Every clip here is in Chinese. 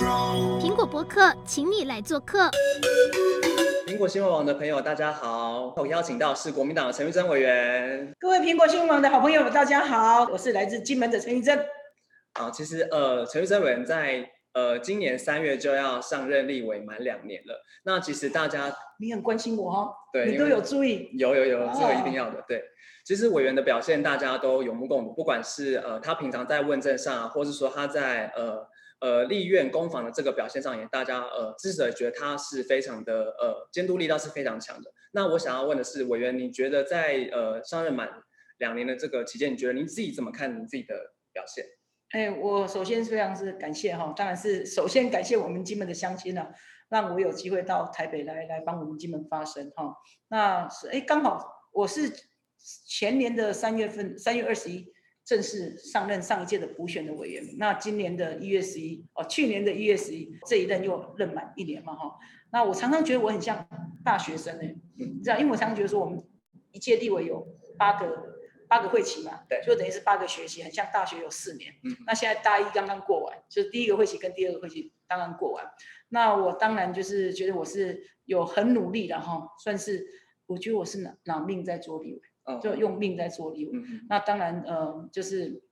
苹果博客，请你来做客。苹果新闻网的朋友，大家好，我邀请到是国民党的陈玉珍委员。各位苹果新闻网的好朋友，大家好，我是来自金门的陈玉珍。好，其实呃，陈玉珍委员在呃今年三月就要上任立委满两年了。那其实大家你很关心我、哦，对，你都有注意，有有有，这个一定要的，对。其实委员的表现大家都有目共睹，不管是呃他平常在问政上，或是说他在呃呃立院攻防的这个表现上，也大家呃支持者觉得他是非常的呃监督力道是非常强的。那我想要问的是，委员你觉得在呃上任满两年的这个期间，你觉得您自己怎么看你自己的表现？哎，我首先非常是感谢哈，当然是首先感谢我们金门的乡亲啊，让我有机会到台北来来帮我们金门发声哈。那是哎刚好我是。前年的三月份，三月二十一正式上任上一届的补选的委员。那今年的一月十一，哦，去年的一月十一，这一任又任满一年嘛，哈。那我常常觉得我很像大学生呢，你知道，因为我常常觉得说我们一届地委有八个八个会期嘛，对，就等于是八个学期，很像大学有四年。嗯。那现在大一刚刚过完，就是第一个会期跟第二个会期刚刚过完。那我当然就是觉得我是有很努力的哈，算是我觉得我是拿拿命在做立委。就用命在做立委，嗯，那当然，呃，就是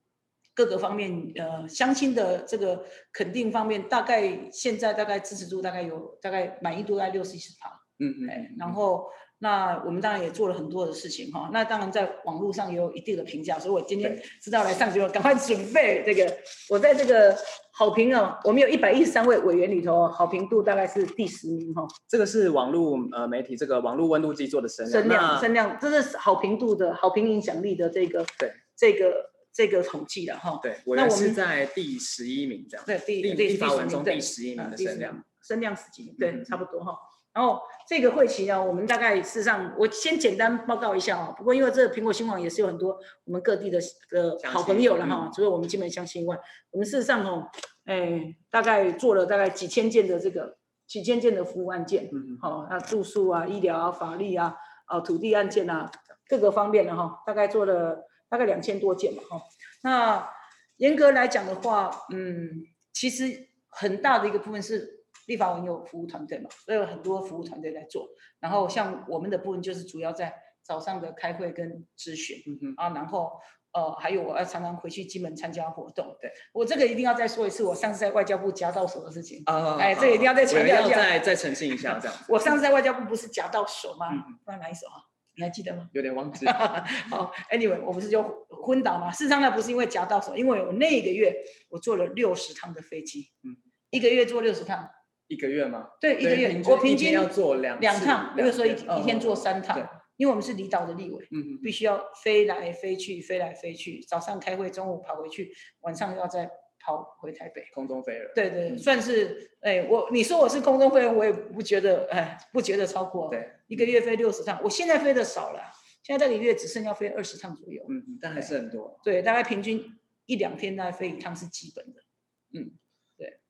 各个方面，呃，相亲的这个肯定方面，大概现在大概支持度大概有大概满意度在六十趴，嗯嗯，哎，然后那我们当然也做了很多的事情哈，那当然在网络上也有一定的评价，所以我今天知道来上节目，赶快准备这个，我在这个。好评啊！我们有一百一十三位委员里头，好评度大概是第十名哈。这个是网络呃媒体这个网络温度计做的声量，声量声量，这是好评度的好评影响力的这个对这个这个统计的哈。对，我们是在第十一名这样。对，第第立法委员中第十一名的声量，声量十几名，对，差不多哈。然后这个会期呢，我们大概事实上，我先简单报告一下哦。不过因为这个苹果新闻网也是有很多我们各地的呃好朋友了哈，除了我们金门相亲以外，我们事实上哦，哎，大概做了大概几千件的这个几千件的服务案件，嗯嗯，好，那住宿啊、医疗啊、法律啊、啊土地案件啊，各个方面的哈，大概做了大概两千多件嘛哈。那严格来讲的话，嗯，其实很大的一个部分是。立法委员有服务团队嘛，所以有很多服务团队在做。然后像我们的部分就是主要在早上的开会跟咨询，嗯哼啊，然后呃还有我要常常回去金门参加活动。对，我这个一定要再说一次，我上次在外交部夹到手的事情啊，哎，这个一定要再强调一下，再再澄清一下这样。我上次在外交部不是夹到手吗？不知道哪一手啊？你还记得吗？有点忘记。好，Anyway，我不是就昏倒吗？事实上那不是因为夹到手，因为我那一个月我坐了六十趟的飞机，嗯，一个月坐六十趟。一个月吗？对，一个月。我平均要做两两趟，比如说一一天做三趟，因为我们是离岛的立委，嗯，必须要飞来飞去，飞来飞去，早上开会，中午跑回去，晚上要再跑回台北，空中飞人。对对，算是哎，我你说我是空中飞人，我也不觉得哎，不觉得超过。对，一个月飞六十趟，我现在飞的少了，现在这个月只剩下飞二十趟左右，嗯嗯，但还是很多。对，大概平均一两天大概飞一趟是基本的，嗯。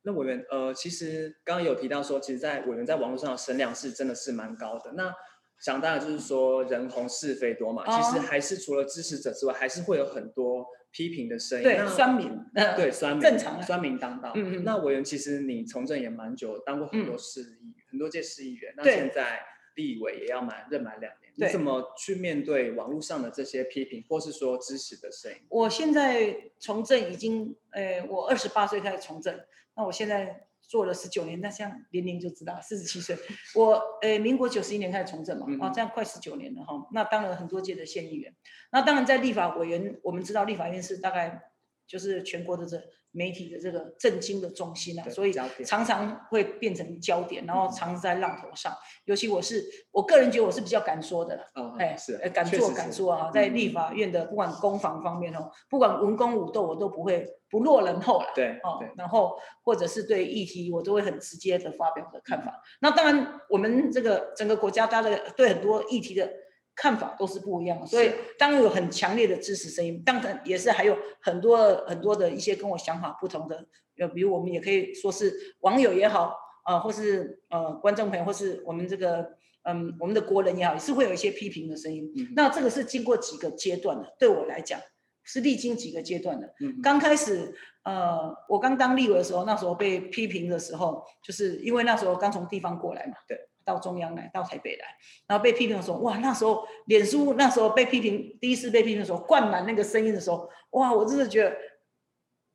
那委员，呃，其实刚刚有提到说，其实，在委员在网络上的声量是真的是蛮高的。那想当然就是说，人红是非多嘛，哦、其实还是除了支持者之外，还是会有很多批评的声音。对，酸民，对，酸民，正常，酸民当道。嗯嗯。那委员其实你从政也蛮久，当过很多市议员，嗯、很多届市议员。那现在立委也要满任满两年，你怎么去面对网络上的这些批评，或是说支持的声音？我现在从政已经，呃，我二十八岁开始从政。那我现在做了十九年，那像年龄就知道，四十七岁。我呃，民国九十一年开始从政嘛，啊，这样快十九年了哈。那当了很多届的县议员，那当然在立法委员，我们知道立法院是大概就是全国的这。媒体的这个震惊的中心啊，所以常常会变成焦点，然后常常在浪头上。尤其我是我个人觉得我是比较敢说的，哎，是敢做敢说啊，在立法院的不管攻防方面哦，不管文攻武斗，我都不会不落人后了。对，哦，然后或者是对议题，我都会很直接的发表我的看法。那当然，我们这个整个国家，大家的对很多议题的。看法都是不一样的，所以当然有很强烈的支持声音，当然也是还有很多很多的一些跟我想法不同的，呃，比如我们也可以说是网友也好，呃，或是呃观众朋友，或是我们这个嗯我们的国人也好，也是会有一些批评的声音。嗯、那这个是经过几个阶段的，对我来讲是历经几个阶段的。嗯、刚开始呃，我刚当立委的时候，那时候被批评的时候，就是因为那时候刚从地方过来嘛，对，到中央来，到台北来，然后被批评的时候，哇，那时候脸书那时候被批评，第一次被批评的时候，灌满那个声音的时候，哇，我真的觉得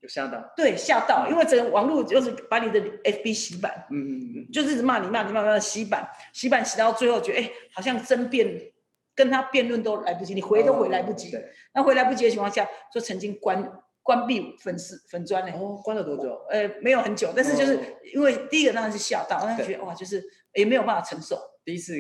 有吓到，对，吓到，因为整个网络就是把你的 FB 洗版，嗯嗯嗯，就是骂你骂你骂骂洗版，洗版洗到最后，觉得哎，好像争辩跟他辩论都来不及，你回都回来不及，对，那回来不及的情况下，就曾经关关闭粉丝粉砖呢。哦，关了多久？呃，没有很久，但是就是因为第一个当然是吓到，但是觉得哇，就是也没有办法承受，第一次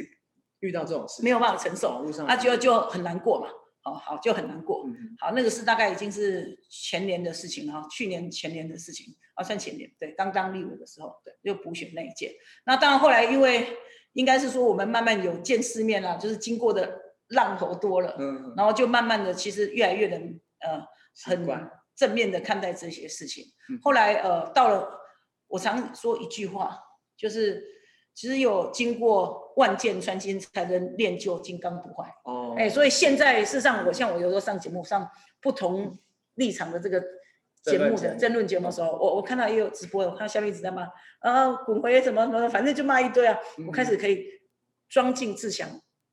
遇到这种事，没有办法承受，那就就很难过嘛。好好就很难过，好，那个是大概已经是前年的事情了，去年前年的事情啊，算前年，对，刚当立委的时候，对，就补选那一届。那当然后来因为应该是说我们慢慢有见世面了，就是经过的浪头多了，然后就慢慢的其实越来越能呃很正面的看待这些事情。嗯、后来呃到了，我常说一句话，就是只有经过万箭穿心，才能练就金刚不坏。哦，哎，所以现在事实上，我像我有时候上节目上不同立场的这个节目的争论节目的时候，我我看到也有直播，我看到下面一直在骂啊，滚回什么什么，反正就骂一堆啊。嗯、我开始可以装进自强，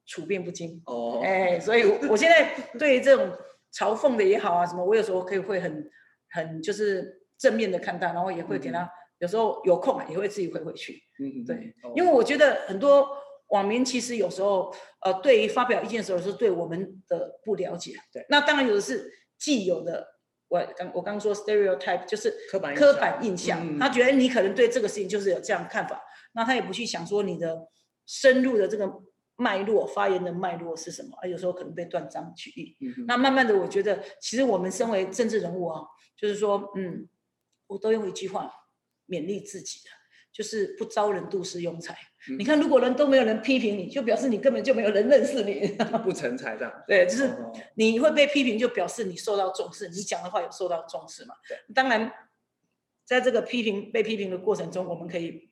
处变不惊。哦，哎，所以我现在对于这种嘲讽的也好啊，什么，我有时候可以会很很就是正面的看待，然后也会给他、嗯、有时候有空也会自己回回去。嗯，对，哦、因为我觉得很多。网民其实有时候，呃，对于发表意见的时候，是对我们的不了解。对，那当然有的是既有的，我刚我刚说 stereotype 就是刻板刻板印象，嗯、他觉得你可能对这个事情就是有这样的看法，那他也不去想说你的深入的这个脉络、发言的脉络是什么，啊，有时候可能被断章取义。嗯，那慢慢的，我觉得其实我们身为政治人物啊，就是说，嗯，我都用一句话勉励自己的。就是不招人妒是庸才。嗯、你看，如果人都没有人批评你，就表示你根本就没有人认识你，不成才这样。对，就是你会被批评，就表示你受到重视，你讲的话有受到重视嘛？对。当然，在这个批评被批评的过程中，我们可以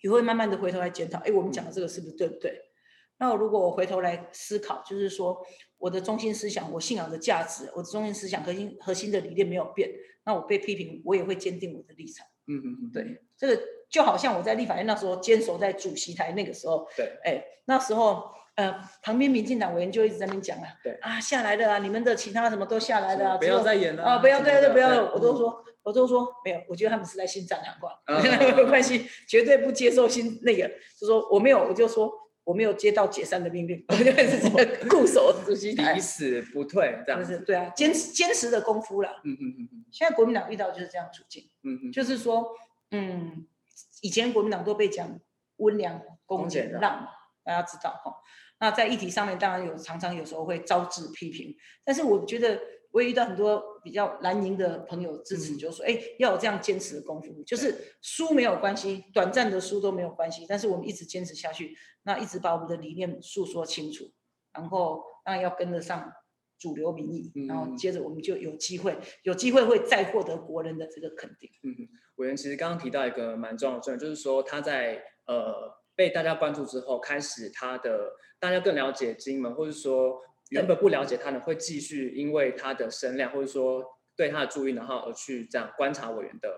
也会慢慢的回头来检讨，哎，我们讲的这个是不是对不对？那我如果我回头来思考，就是说我的中心思想、我信仰的价值、我的中心思想核心核心的理念没有变，那我被批评，我也会坚定我的立场。嗯嗯嗯，对，这个。就好像我在立法院那时候坚守在主席台那个时候，对，哎，那时候呃，旁边民进党委员就一直在那边讲啊，对。啊，下来的啊，你们的其他什么都下来的啊，不要再演了啊，不要对对不要，我都说我都说没有，我觉得他们是在新战两挂，没有关系，绝对不接受新那个，就说我没有，我就说我没有接到解散的命令，我就始固守主席台，抵死不退，这样是对啊，坚持坚持的功夫了，嗯嗯嗯嗯，现在国民党遇到就是这样处境，嗯嗯，就是说，嗯。以前国民党都被讲温良恭俭让嘛，大家知道哈。那在议题上面，当然有常常有时候会招致批评。但是我觉得我也遇到很多比较蓝营的朋友支持，就是说，哎、嗯，要有这样坚持的功夫，就是输没有关系，短暂的输都没有关系，但是我们一直坚持下去，那一直把我们的理念诉说清楚，然后那要跟得上主流民意，然后接着我们就有机会，有机会会再获得国人的这个肯定。嗯委员其实刚刚提到一个蛮重要的重点，就是说他在呃被大家关注之后，开始他的大家更了解金门，或者说原本不了解他呢，会继续因为他的声量，或者说对他的注意，然后而去这样观察委员的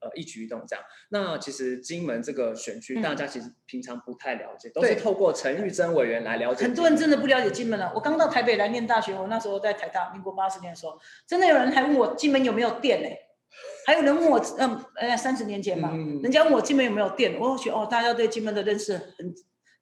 呃一举一动这样。那其实金门这个选区，大家其实平常不太了解，嗯、都是透过陈玉珍委员来了解。很多人真的不了解金门了。我刚到台北来念大学，我那时候在台大，民国八十年的时候，真的有人还问我金门有没有电呢、欸？还有人问我，嗯，呃，三十年前嘛，嗯、人家问我金门有没有电，我觉得哦，大家对金门的认识很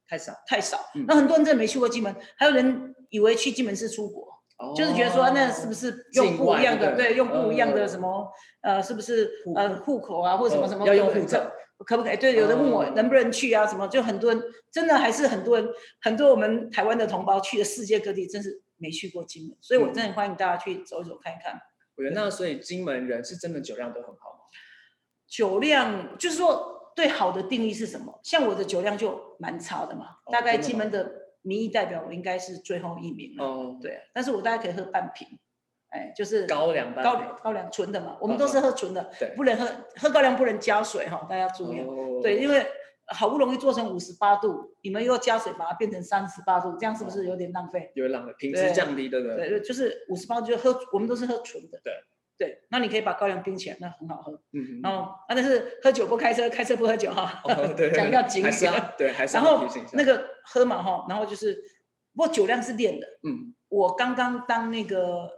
太少太少。嗯、那很多人真的没去过金门，还有人以为去金门是出国，哦、就是觉得说那是不是用不一样的，对，用不一样的什么，呃，是不是呃户口啊，或者什么什么、哦、要用护照，可不可以？对，有人问我能不能去啊，什么，就很多人真的还是很多人，很多我们台湾的同胞去了世界各地，真是没去过金门，所以我真的欢迎大家去走一走看一看。我觉得那所以金门人是真的酒量都很好吗？酒量就是说对好的定义是什么？像我的酒量就蛮差的嘛，哦、大概金门的民意代表我应该是最后一名哦，对，但是我大概可以喝半瓶，哎，就是高粱高粱高粱纯的嘛，我们都是喝纯的，不能喝喝高粱不能加水哈，大家注意，哦、对，因为。好不容易做成五十八度，你们又加水把它变成三十八度，这样是不是有点浪费？有点浪费，品质降低，对不对？对，就是五十八度就喝，我们都是喝纯的。对，对，那你可以把高粱冰起来，那很好喝。嗯，然后啊，但是喝酒不开车，开车不喝酒哈。哦，对，讲要紧一点。对，还是然后那个喝嘛哈，然后就是，不过酒量是练的。嗯。我刚刚当那个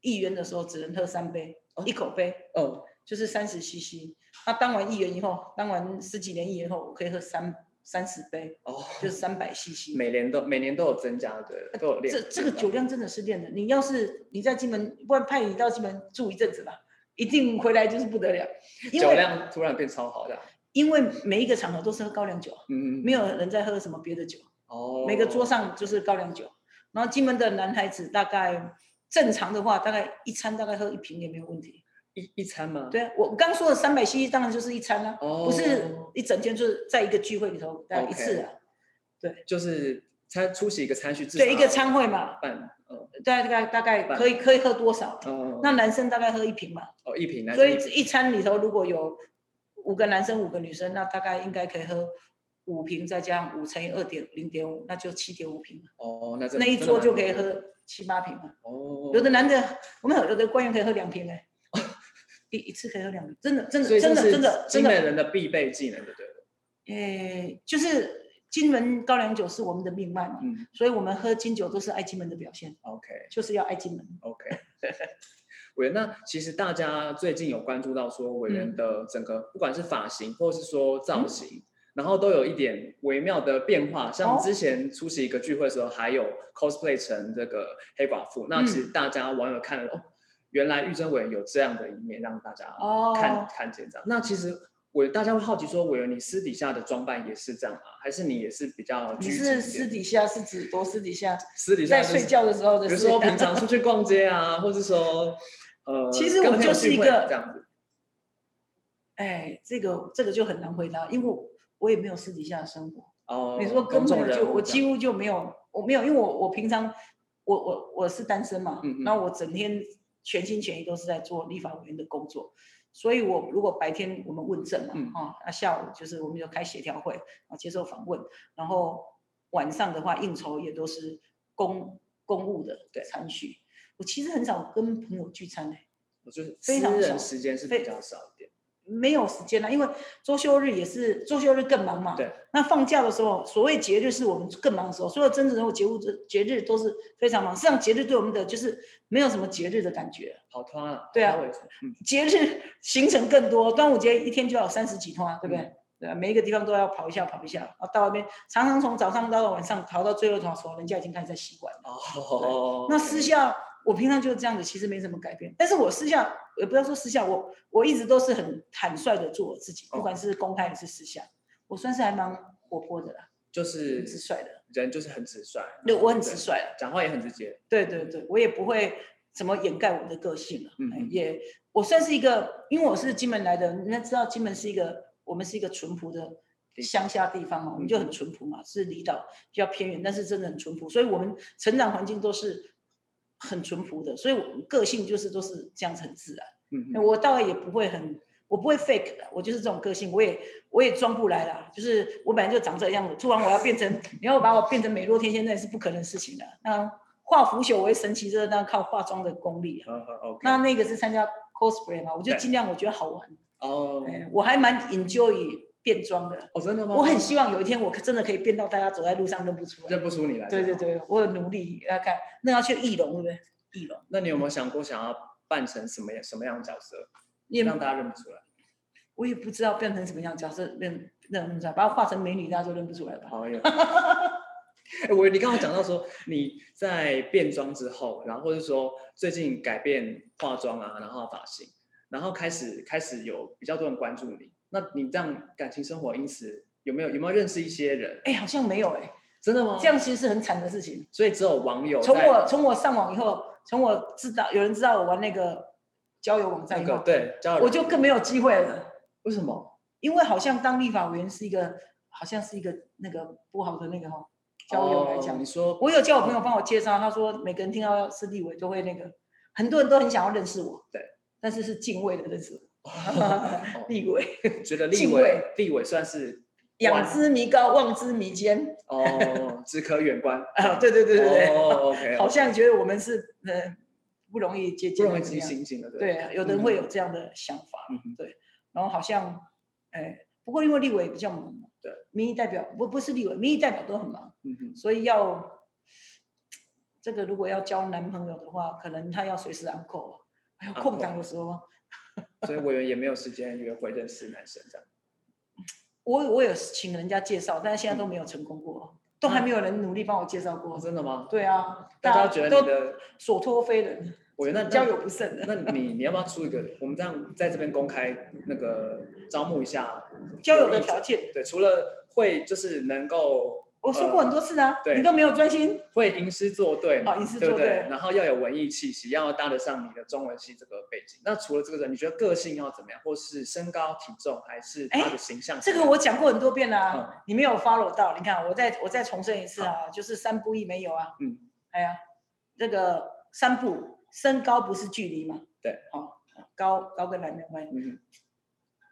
议员的时候，只能喝三杯，一口杯。哦。就是三十 CC。那当完议员以后，当完十几年议员后，我可以喝三三十杯。哦。就是三百 CC。每年都每年都有增加的，都有练。这这个酒量真的是练的。你要是你在金门，不然派你到金门住一阵子吧。一定回来就是不得了，酒量突然变超好的。因为每一个场合都是喝高粱酒，嗯，没有人在喝什么别的酒。哦。每个桌上就是高粱酒，然后金门的男孩子大概正常的话，大概一餐大概喝一瓶也没有问题。一一餐吗？对啊，我刚说的三百 cc 当然就是一餐啦，哦，不是一整天，就是在一个聚会里头大概一次啊。对。就是餐出席一个餐叙，对，一个餐会嘛。大概大概可以可以喝多少？哦，那男生大概喝一瓶嘛。哦，一瓶。所以一餐里头如果有五个男生五个女生，那大概应该可以喝五瓶，再加上五乘以二点零点五，那就七点五瓶。哦，那那一桌就可以喝七八瓶嘛。哦。有的男的，我们有的官员可以喝两瓶哎。一一次可以有两瓶，真的真的真的真的。金门人的必备技能，对不对？诶，就是。金门高粱酒是我们的命脉嘛，嗯，所以我们喝金酒都是爱金门的表现。OK，就是要爱金门。OK，委员，那其实大家最近有关注到说委员的整个，不管是发型或是说造型，嗯，然后都有一点微妙的变化。像之前出席一个聚会的时候，还有 cosplay 成这个黑寡妇，嗯，那其实大家网友看了哦，原来玉珍委员有这样的一面，让大家看，哦，看见这样。那其实。我大家会好奇说，委员你私底下的装扮也是这样啊？还是你也是比较？你是私底下是指多私底下？私底下在睡觉的时候的，比如说平常出去逛街啊，或者说呃，其实我就是一个这样子。哎，这个这个就很难回答，因为我我也没有私底下的生活。哦。你说根本就我几乎就没有，我没有，因为我我平常我我我是单身嘛，嗯，那我整天全心全意都是在做立法委员的工作。所以，我如果白天我们问政嘛，嗯、啊，那下午就是我们就开协调会，啊，接受访问，然后晚上的话应酬也都是公公务的餐叙。我其实很少跟朋友聚餐嘞、欸，我就是非常少，时间是比较少一点。没有时间了，因为周休日也是周休日更忙嘛。对。那放假的时候，所谓节日是我们更忙的时候，所有真正人物节物节日都是非常忙。实际上节日对我们的就是没有什么节日的感觉。跑团了。对啊。嗯。节日行程更多，端午节一天就要三十几团，对不对？嗯、对啊，每一个地方都要跑一下跑一下，然后到那边常常从早上到晚上跑到最后一条时候，人家已经开始在习惯了。哦。那私下。我平常就是这样子，其实没什么改变。但是我私下，也不要说私下，我我一直都是很坦率的做我自己，不管是公开还是私下，我算是还蛮活泼的啦，就是直率的人，就是很直率。对，我很直率，讲话也很直接。对对对，我也不会怎么掩盖我的个性了。嗯，也我算是一个，因为我是金门来的，人家知道金门是一个，我们是一个淳朴的乡下地方嘛，我们就很淳朴嘛，是离岛比较偏远，但是真的很淳朴，所以我们成长环境都是。很淳朴的，所以我个性就是都是这样子很自然。嗯，我倒也不会很，我不会 fake 的，我就是这种个性，我也我也装不来啦。就是我本来就长这样子，突然我要变成，你要把我变成美若天仙，那也是不可能的事情的。那化腐朽为神奇，这那靠化妆的功力。Uh, okay. 那那个是参加 cosplay 嘛，我就尽量我觉得好玩。哦、我还蛮 enjoy。变装的哦，真的吗？我很希望有一天我真的可以变到大家走在路上认不出来，认不出你来。对对对，我很努力要看，那要去义龙，对不对？义龙。那你有没有想过想要扮成什么样什么样的角色，让大家认不出来？我也不知道变成什么样角色认认不出来，把我画成美女，大家就认不出来吧。好有。哎，我你刚刚讲到说你在变装之后，然后或者说最近改变化妆啊，然后发型，然后开始开始有比较多人关注你。那你这样感情生活，因此有没有有没有认识一些人？哎，好像没有哎，真的吗？这样其实是很惨的事情。所以只有网友。从我从我上网以后，从我知道有人知道我玩那个交友网站以后，对，交友，我就更没有机会了。为什么？因为好像当立法委员是一个，好像是一个那个不好的那个哈交友来讲。你说，我有叫我朋友帮我介绍，他说每个人听到是立委都会那个，很多人都很想要认识我，对，但是是敬畏的认识我。立委 觉得立委立委算是仰之弥高，望之弥坚哦，只可远观 啊！对对对对对，哦，OK，好像觉得我们是呃不容易接近，不容易的，对。对，有的人会有这样的想法，嗯、对。然后好像，哎，不过因为立委比较忙，对，民意代表不不是立委，民意代表都很忙，嗯哼，所以要这个如果要交男朋友的话，可能他要随时安扣，还有空档的时候，所以委员也没有时间约会认识男生这样。我我有请人家介绍，但是现在都没有成功过，嗯、都还没有人努力帮我介绍过。哦、真的吗？对啊，大家觉得你的所托非人，我那交友不慎的。那你你要不要出一个？我们这样在这边公开那个招募一下交友的条件。对，除了会就是能够。我说过很多次啊，呃、你都没有专心。会吟诗作对，嘛吟诗作对，然后要有文艺气息，要搭得上你的中文系这个背景。那除了这个人，你觉得个性要怎么样，或是身高体重，还是他的形象？这个我讲过很多遍了、啊嗯，你没有 follow 到。你看，我再我再重申一次啊，就是三不一没有啊。嗯，哎呀，这个三不，身高不是距离嘛？对，哦，高高跟男没有关系。嗯，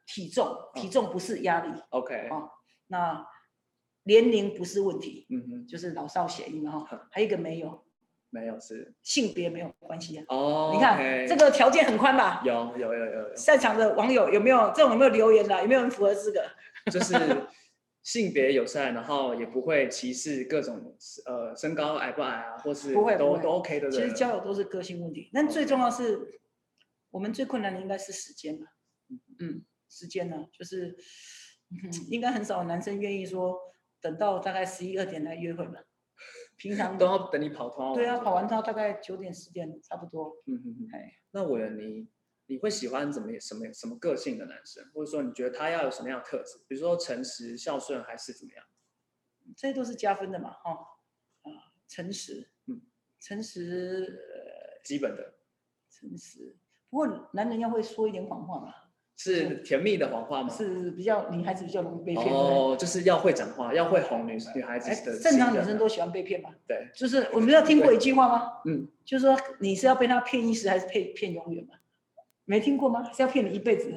体重体重不是压力。OK，哦，那。年龄不是问题，嗯嗯，就是老少咸宜嘛哈。还有一个没有，没有是性别没有关系啊。哦，你看.这个条件很宽吧？有有有有有。在场的网友有没有这种有没有留言的？有没有人符合资格？就是性别友善，然后也不会歧视各种呃身高矮不矮啊，或是不会都都 OK 的。其实交友都是个性问题，但最重要是我们最困难的应该是时间吧。嗯，时间呢，就是、嗯、应该很少男生愿意说。等到大概十一二点来约会嘛，平常都要等你跑通。对啊，跑完他大概九点十点差不多。嗯嗯嗯。哎，那我你你会喜欢怎么什么什么个性的男生，或者说你觉得他要有什么样的特质？比如说诚实、孝顺，还是怎么样？这些都是加分的嘛，哈、哦。啊，诚实，嗯，诚实，呃，基本的。诚实，不过男人要会说一点谎话嘛。是甜蜜的谎话吗？是比较女孩子比较容易被骗哦，就是要会讲话，要会哄女女孩子的。正常女生都喜欢被骗嘛。对，就是我们要听过一句话吗？嗯，就是说你是要被他骗一时，还是骗骗永远嘛？没听过吗？是要骗你一辈子？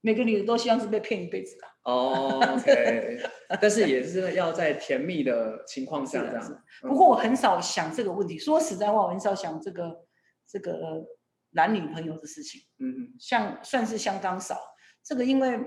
每个女人都希望是被骗一辈子的。哦，OK，但是也是要在甜蜜的情况下这样子。不过我很少想这个问题，说实在话，我很少想这个这个。男女朋友的事情，嗯嗯，像算是相当少。这个因为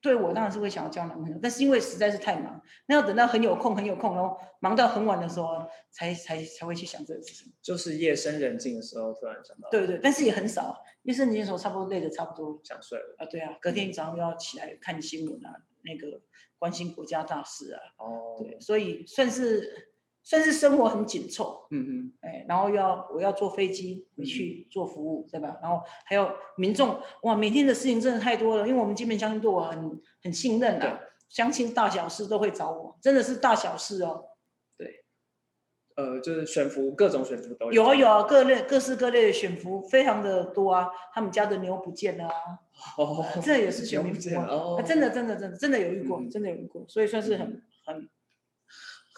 对我当然是会想要交男朋友，但是因为实在是太忙，那要等到很有空很有空，然后忙到很晚的时候才才才会去想这个事情。就是夜深人静的时候突然想到。对对，但是也很少。夜深人静的时候差不多累的差不多想睡了啊。对啊，隔天早上又要起来看新闻啊，那个关心国家大事啊。哦。对，所以算是。算是生活很紧凑，嗯嗯，哎，然后要我要坐飞机回去做服务，嗯，对吧？然后还有民众，哇，每天的事情真的太多了，因为我们金门乡亲对我很很信任的，相亲大小事都会找我，真的是大小事哦。对，呃，就是选服各种选服都有，有啊有啊，各类各式各类的选服非常的多啊，他们家的牛不见了啊，哦，这也是选民服啊，哦，真的真的真的真的有遇过，嗯，真的有遇过，所以算是很很。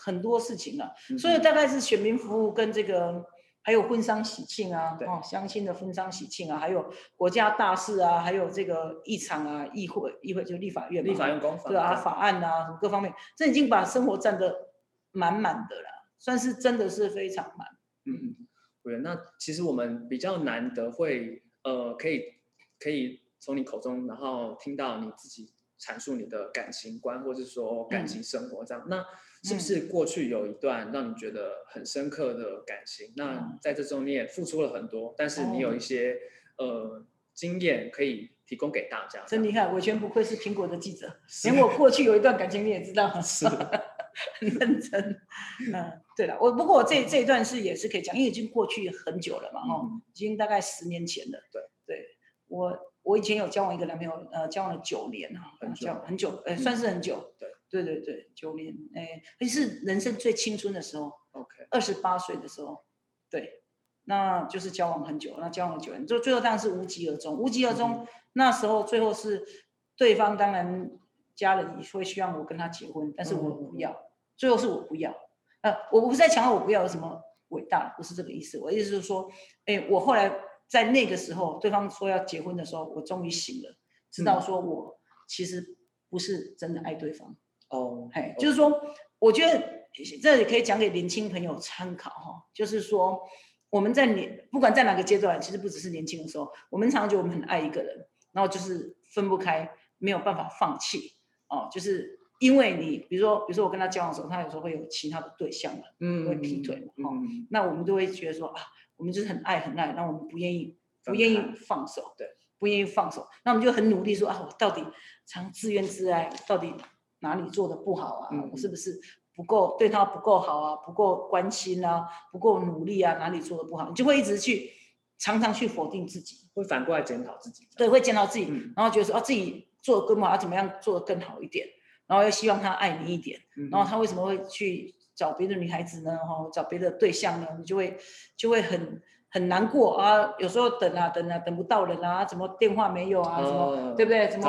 很多事情了，所以大概是选民服务跟这个，还有婚丧喜庆啊，哦，相亲的婚丧喜庆啊，还有国家大事啊，还有这个议场啊，议会议会就立法院嘛，立法院公法对啊，法案啊，各方面，这已经把生活占得满满的了，算是真的是非常满。嗯嗯，对，那其实我们比较难得会呃，可以可以从你口中，然后听到你自己阐述你的感情观，或者说感情生活这样，嗯、那。是不是过去有一段让你觉得很深刻的感情？嗯、那在这中你也付出了很多，但是你有一些、哦、呃经验可以提供给大家。真厉害，伟权不愧是苹果的记者，连我过去有一段感情你也知道，是 很认真。嗯，对了，我不过我这这一段是也是可以讲，因为已经过去很久了嘛，哦、嗯，已经大概十年前了。对对，我我以前有交往一个男朋友，呃，交往了九年哈，很久很久，呃，算是很久。对。对对对，九年，哎，也是人生最青春的时候，OK，二十八岁的时候，对，那就是交往很久，那交往了九年，就最后当然是无疾而终，无疾而终，嗯。那时候最后是对方当然家人也会希望我跟他结婚，但是我不要，嗯，最后是我不要，呃，我不是在强调我不要有什么伟大，不是这个意思，我意思是说，哎，我后来在那个时候，对方说要结婚的时候，我终于醒了，知道说我其实不是真的爱对方。哦，嘿，就是说，我觉得这也可以讲给年轻朋友参考哈。就是说，我们在年不管在哪个阶段，其实不只是年轻的时候，我们常常觉得我们很爱一个人，然后就是分不开，没有办法放弃哦，就是因为你比如说，比如说我跟他交往的时候，他有时候会有其他的对象嘛，嗯，会劈腿嘛，哦，嗯，那我们都会觉得说啊，我们就是很爱很爱，那我们不愿意不愿意放手，对，不愿意放手，那我们就很努力说啊，我到底常自怨自艾，到底哪里做的不好啊？嗯，我是不是？不够对他不够好啊，不够关心啊，不够努力啊，哪里做的不好，你就会一直去常常去否定自己，会反过来检讨自己。对，会检讨自己，嗯、然后觉得说啊，自己做的更不好，要怎么样做的更好一点，然后又希望他爱你一点，嗯、然后他为什么会去找别的女孩子呢？哈，找别的对象呢？你就会就会很。很难过啊，有时候等啊等啊等不到人啊，怎么电话没有啊？什么、哦、对不对？怎么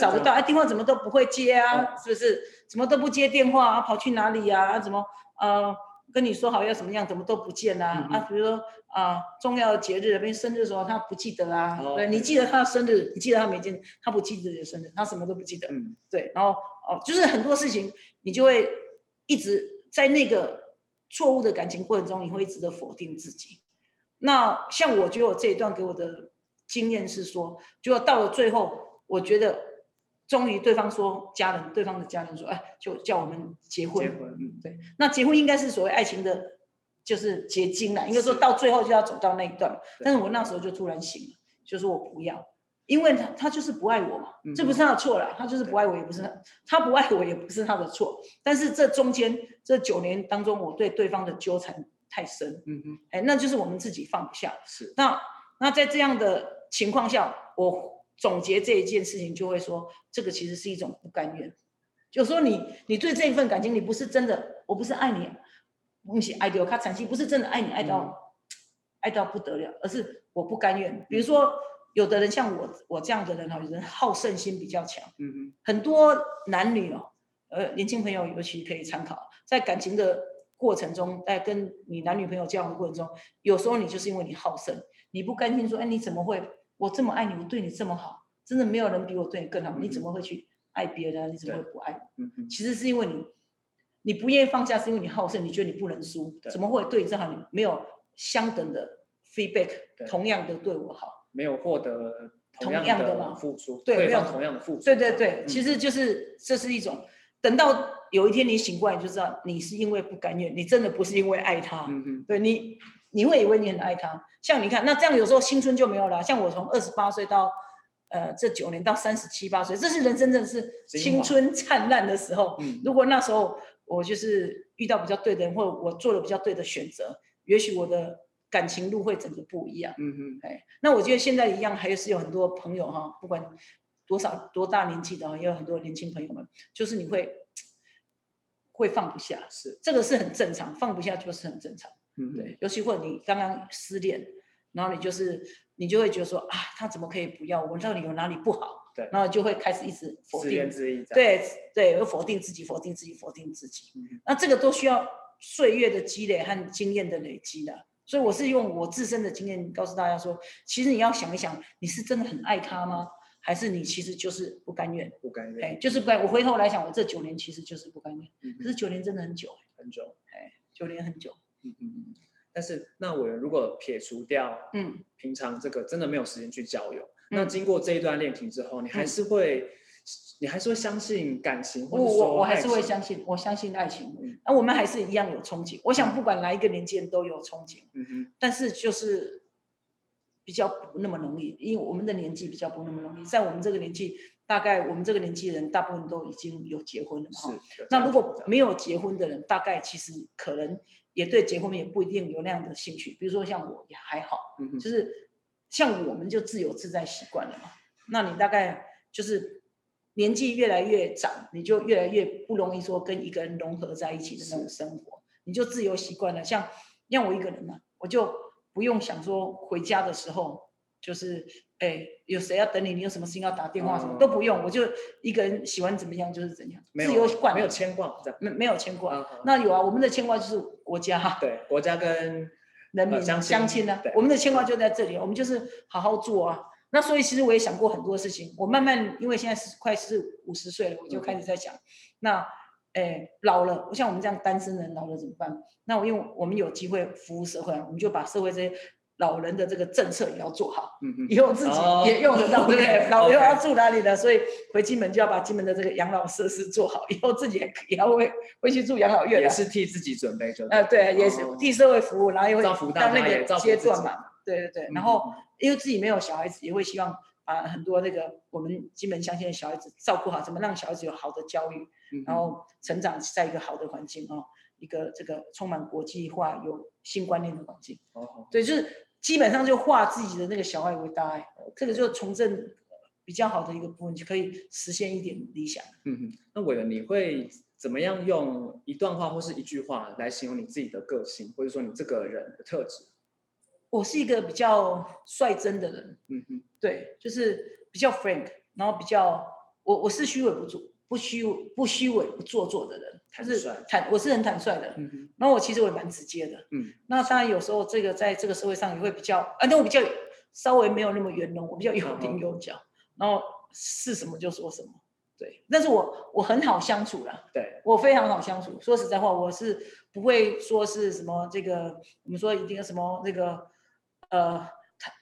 找不到？哎，电话怎么都不会接啊？哦、是不是？怎么都不接电话啊？跑去哪里呀、啊？怎么呃跟你说好要怎么样，怎么都不见啊？嗯、啊，比如说啊、呃，重要的节日，比如生日的时候他不记得啊？哦、对，你记得他的生日，你记得他每天，他不记得你的生日，他什么都不记得。嗯，对，然后哦，就是很多事情你就会一直在那个错误的感情过程中，你会一直的否定自己。那像我觉得我这一段给我的经验是说，就到了最后，我觉得终于对方说家人，对方的家人说，哎，就叫我们结婚。结婚，嗯，对。那结婚应该是所谓爱情的，就是结晶了。应该说到最后就要走到那一段。但是我那时候就突然醒了，就说我不要，因为他他就是不爱我嘛，这不是他的错了，他就是不爱我，也不是他他不爱我，也不是他的错。但是这中间这九年当中，我对对方的纠缠。太深，嗯嗯，哎，那就是我们自己放不下。是，那那在这样的情况下，我总结这一件事情，就会说，这个其实是一种不甘愿。就是说你，你你对这一份感情，你不是真的，我不是爱你，不是爱到卡惨兮，不是真的爱你，爱到、嗯、爱到不得了，而是我不甘愿。比如说，有的人像我，我这样的人哈，有人好胜心比较强，嗯嗯，很多男女哦，呃，年轻朋友尤其可以参考，在感情的。过程中，在跟你男女朋友交往的过程中，有时候你就是因为你好胜，你不甘心说，哎，你怎么会？我这么爱你，我对你这么好，真的没有人比我对你更好，你怎么会去爱别人？你怎么会不爱我？其实是因为你，你不愿意放下，是因为你好胜，你觉得你不能输，怎么会对你这样？你没有相等的 feedback，同样的对我好，没有获得同样的付出，对，没有同样的付出，对对对，其实就是这是一种等到。有一天你醒过来，你就知道你是因为不甘愿，你真的不是因为爱他。嗯嗯，对你，你会以为你很爱他。像你看，那这样有时候青春就没有了。像我从二十八岁到，呃，这九年到三十七八岁，这是人真正是青春灿烂的时候。嗯，如果那时候我就是遇到比较对的人，或者我做了比较对的选择，也许我的感情路会整个不一样。嗯嗯，哎，那我觉得现在一样，还是有很多朋友哈，不管多少多大年纪的，也有很多年轻朋友们，就是你会。会放不下，是这个是很正常，放不下就是很正常，嗯，对。尤其或者你刚刚失恋，然后你就是你就会觉得说啊，他怎么可以不要我？到底有哪里不好？对，然后就会开始一直否定自己，对对，又否定自己，否定自己，否定自己。嗯，那这个都需要岁月的积累和经验的累积的。所以我是用我自身的经验告诉大家说，其实你要想一想，你是真的很爱他吗？还是你其实就是不甘愿，不甘愿，哎，就是不甘。我回头来想，我这九年其实就是不甘愿。嗯，可是九年真的很久，很久，哎，九年很久。嗯嗯嗯。但是那我如果撇除掉，嗯，平常这个真的没有时间去交友，那经过这一段恋情之后，你还是会，你还是会相信感情，或者说我我还是会相信，我相信爱情。嗯，那我们还是一样有憧憬。我想不管哪一个年纪人都有憧憬。嗯哼。但是就是。比较不那么容易，因为我们的年纪比较不那么容易。在我们这个年纪，大概我们这个年纪人，大部分都已经有结婚了哈。那如果没有结婚的人，大概其实可能也对结婚也不一定有那样的兴趣。比如说像我也还好，就是像我们就自由自在习惯了嘛。那你大概就是年纪越来越长，你就越来越不容易说跟一个人融合在一起的那种生活，你就自由习惯了。像像我一个人嘛，我就。不用想说回家的时候，就是哎，有谁要等你？你有什么事情要打电话，什么都不用，我就一个人喜欢怎么样就是怎样，自由惯，没有牵挂，没没有牵挂。那有啊，我们的牵挂就是国家，对，国家跟人民相亲呢。我们的牵挂就在这里，我们就是好好做啊。那所以其实我也想过很多事情，我慢慢因为现在是快是五十岁了，我就开始在想，那诶，老了，像我们这样单身人老了怎么办？那我因为我们有机会服务社会，我们就把社会这些老人的这个政策也要做好，以后自己也用得到，对不对？老人要住哪里的？所以回金门就要把金门的这个养老设施做好，以后自己也也要会会去住养老院，也是替自己准备，就呃对，也是替社会服务，然后也会到那个阶段嘛，对对对，然后因为自己没有小孩子，也会希望。把很多那个我们金门乡亲的小孩子照顾好，怎么让小孩子有好的教育，嗯、然后成长在一个好的环境啊、哦，一个这个充满国际化、有新观念的环境。哦，对，就是基本上就化自己的那个小爱为大爱，哦、这个就从政比较好的一个部分，就可以实现一点理想。嗯嗯，那伟伦，你会怎么样用一段话或是一句话来形容你自己的个性，或者说你这个人的特质？我是一个比较率真的人，嗯哼，对，就是比较 frank，然后比较我我是虚伪不做不虚不虚伪不做作的人，他是，坦我是很坦率的，嗯哼，然后我其实我也蛮直接的，嗯，那当然有时候这个在这个社会上也会比较，啊，那我比较稍微没有那么圆融，我比较有棱有角，然后是什么就说什么。对，但是我我很好相处啦，对，我非常好相处。说实在话，我是不会说是什么这个，我们说一定要什么那个。呃，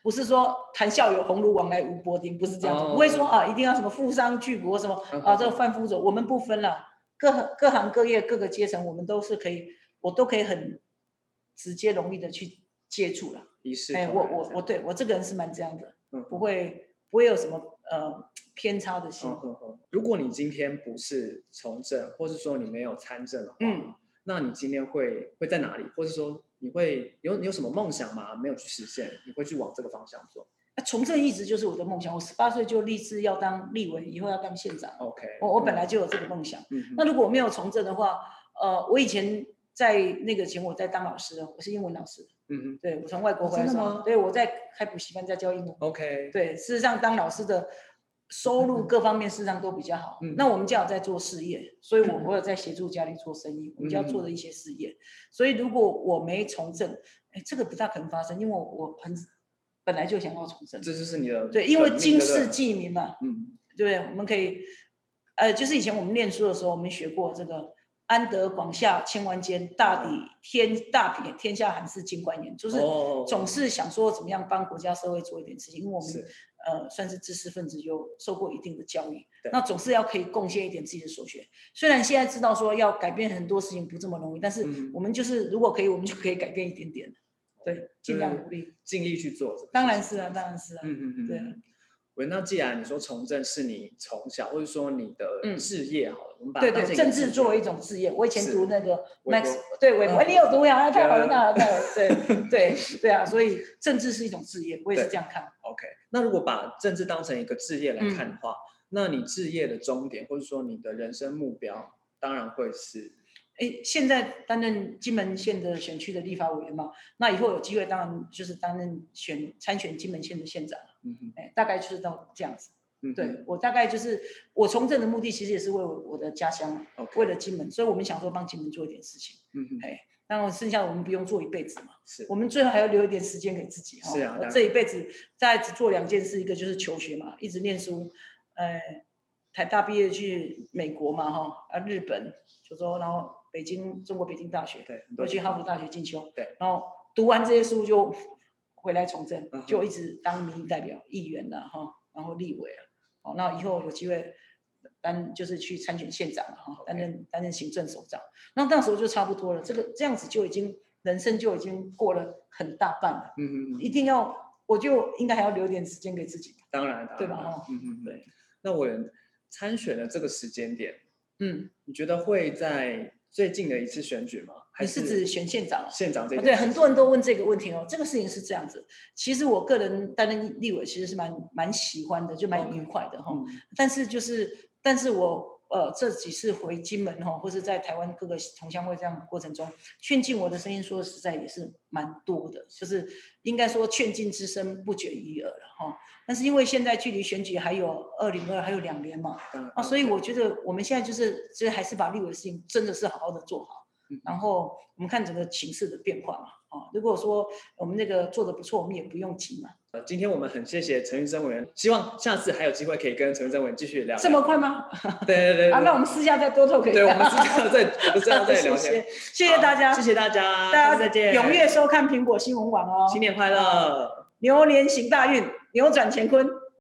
不是说谈笑有鸿儒，往来无薄丁，不是这样子，不会说啊，一定要什么富商巨贾什么啊，这个贩夫走，我们不分了，各各行各业各个阶层，我们都是可以，我都可以很直接容易的去接触了。哎，我我我对我这个人是蛮这样的，嗯不会不会有什么呃偏差的心。如果你今天不是从政，或是说你没有参政的话，嗯，那你今天会会在哪里，或是说？你会有你有什么梦想吗？没有去实现，你会去往这个方向做？啊，从政一直就是我的梦想。我十八岁就立志要当立委，以后要当县长。OK，我我本来就有这个梦想。嗯，那如果我没有从政的话，呃，我以前在那个前我在当老师，我是英文老师。嗯哼，对，我从外国回来的时候，对，我在开补习班，在教英文。OK，对，事实上当老师的。收入各方面事实上都比较好。嗯，那我们家有在做事业，所以我我有在协助家里做生意，我们家做的一些事业。所以如果我没从政，哎，这个不大可能发生，因为我我很本来就想要从政。这就是你的对，因为经世济民嘛，嗯，对不对？我们可以，呃，就是以前我们念书的时候，我们学过这个“安得广厦千万间，大抵天大抵天下寒士尽欢颜”，就是总是想说怎么样帮国家社会做一点事情，因为我们。呃，算是知识分子，有受过一定的教育，那总是要可以贡献一点自己的所学。虽然现在知道说要改变很多事情不这么容易，但是我们就是如果可以，我们就可以改变一点点。对，尽量努力，尽力去做。当然是啊，当然是啊。嗯嗯嗯，对。喂，那既然你说从政是你从小，或者说你的志业好了，我们把对对政治作为一种志业。我以前读那个 Max，对，韦伯，你有读呀？太好了，太好了，对对对啊，所以政治是一种志业，我也是这样看。OK，那如果把政治当成一个职业来看的话，那你置业的终点，或者说你的人生目标，当然会是。哎，现在担任金门县的选区的立法委员嘛，那以后有机会当然就是担任选参选金门县的县长。嗯哼，哎，大概就是到这样子。嗯，对，我大概就是我从政的目的，其实也是为我我的家乡.为了金门，所以我们想说帮金门做一点事情。嗯哼，哎，然后剩下我们不用做一辈子嘛，是我们最后还要留一点时间给自己。是啊，这一辈子再只做两件事，一个就是求学嘛，一直念书，呃，台大毕业去美国嘛，哈，啊，日本，就说然后。北京中国北京大学，对，我去哈佛大学进修，对，然后读完这些书就回来从政，就一直当民意代表、议员了哈，然后立委了，哦，那以后有机会担就是去参选县长了哈，担任担任行政首长，那那时候就差不多了，这个这样子就已经人生就已经过了很大半了，嗯嗯，一定要我就应该还要留点时间给自己，当然，对吧？哈，嗯嗯，对，那我参选的这个时间点，嗯，你觉得会在？最近的一次选举吗？你是指选县长？县长这个、啊、对，很多人都问这个问题哦。这个事情是这样子，其实我个人担任立委其实是蛮蛮喜欢的，就蛮愉快的哈。但是就是，但是我。呃，这几次回金门哈，或是在台湾各个同乡会这样过程中，劝进我的声音，说实在也是蛮多的，就是应该说劝进之声不绝于耳了哈。但是因为现在距离选举还有二零二还有两年嘛，啊，所以我觉得我们现在就是，就是还是把立委的事情真的是好好的做好。然后我们看整个情势的变化嘛。啊，如果说我们那个做的不错，我们也不用急嘛。呃，今天我们很谢谢陈玉生委员，希望下次还有机会可以跟陈玉生委员继续聊，聊。这么快吗？对对对。啊，那我们私下再多透可以。对，我们私下再私下再聊天。谢谢大家，谢谢大家，大家再见，踊跃收看苹果新闻网哦。新年快乐，牛年行大运，扭转乾坤。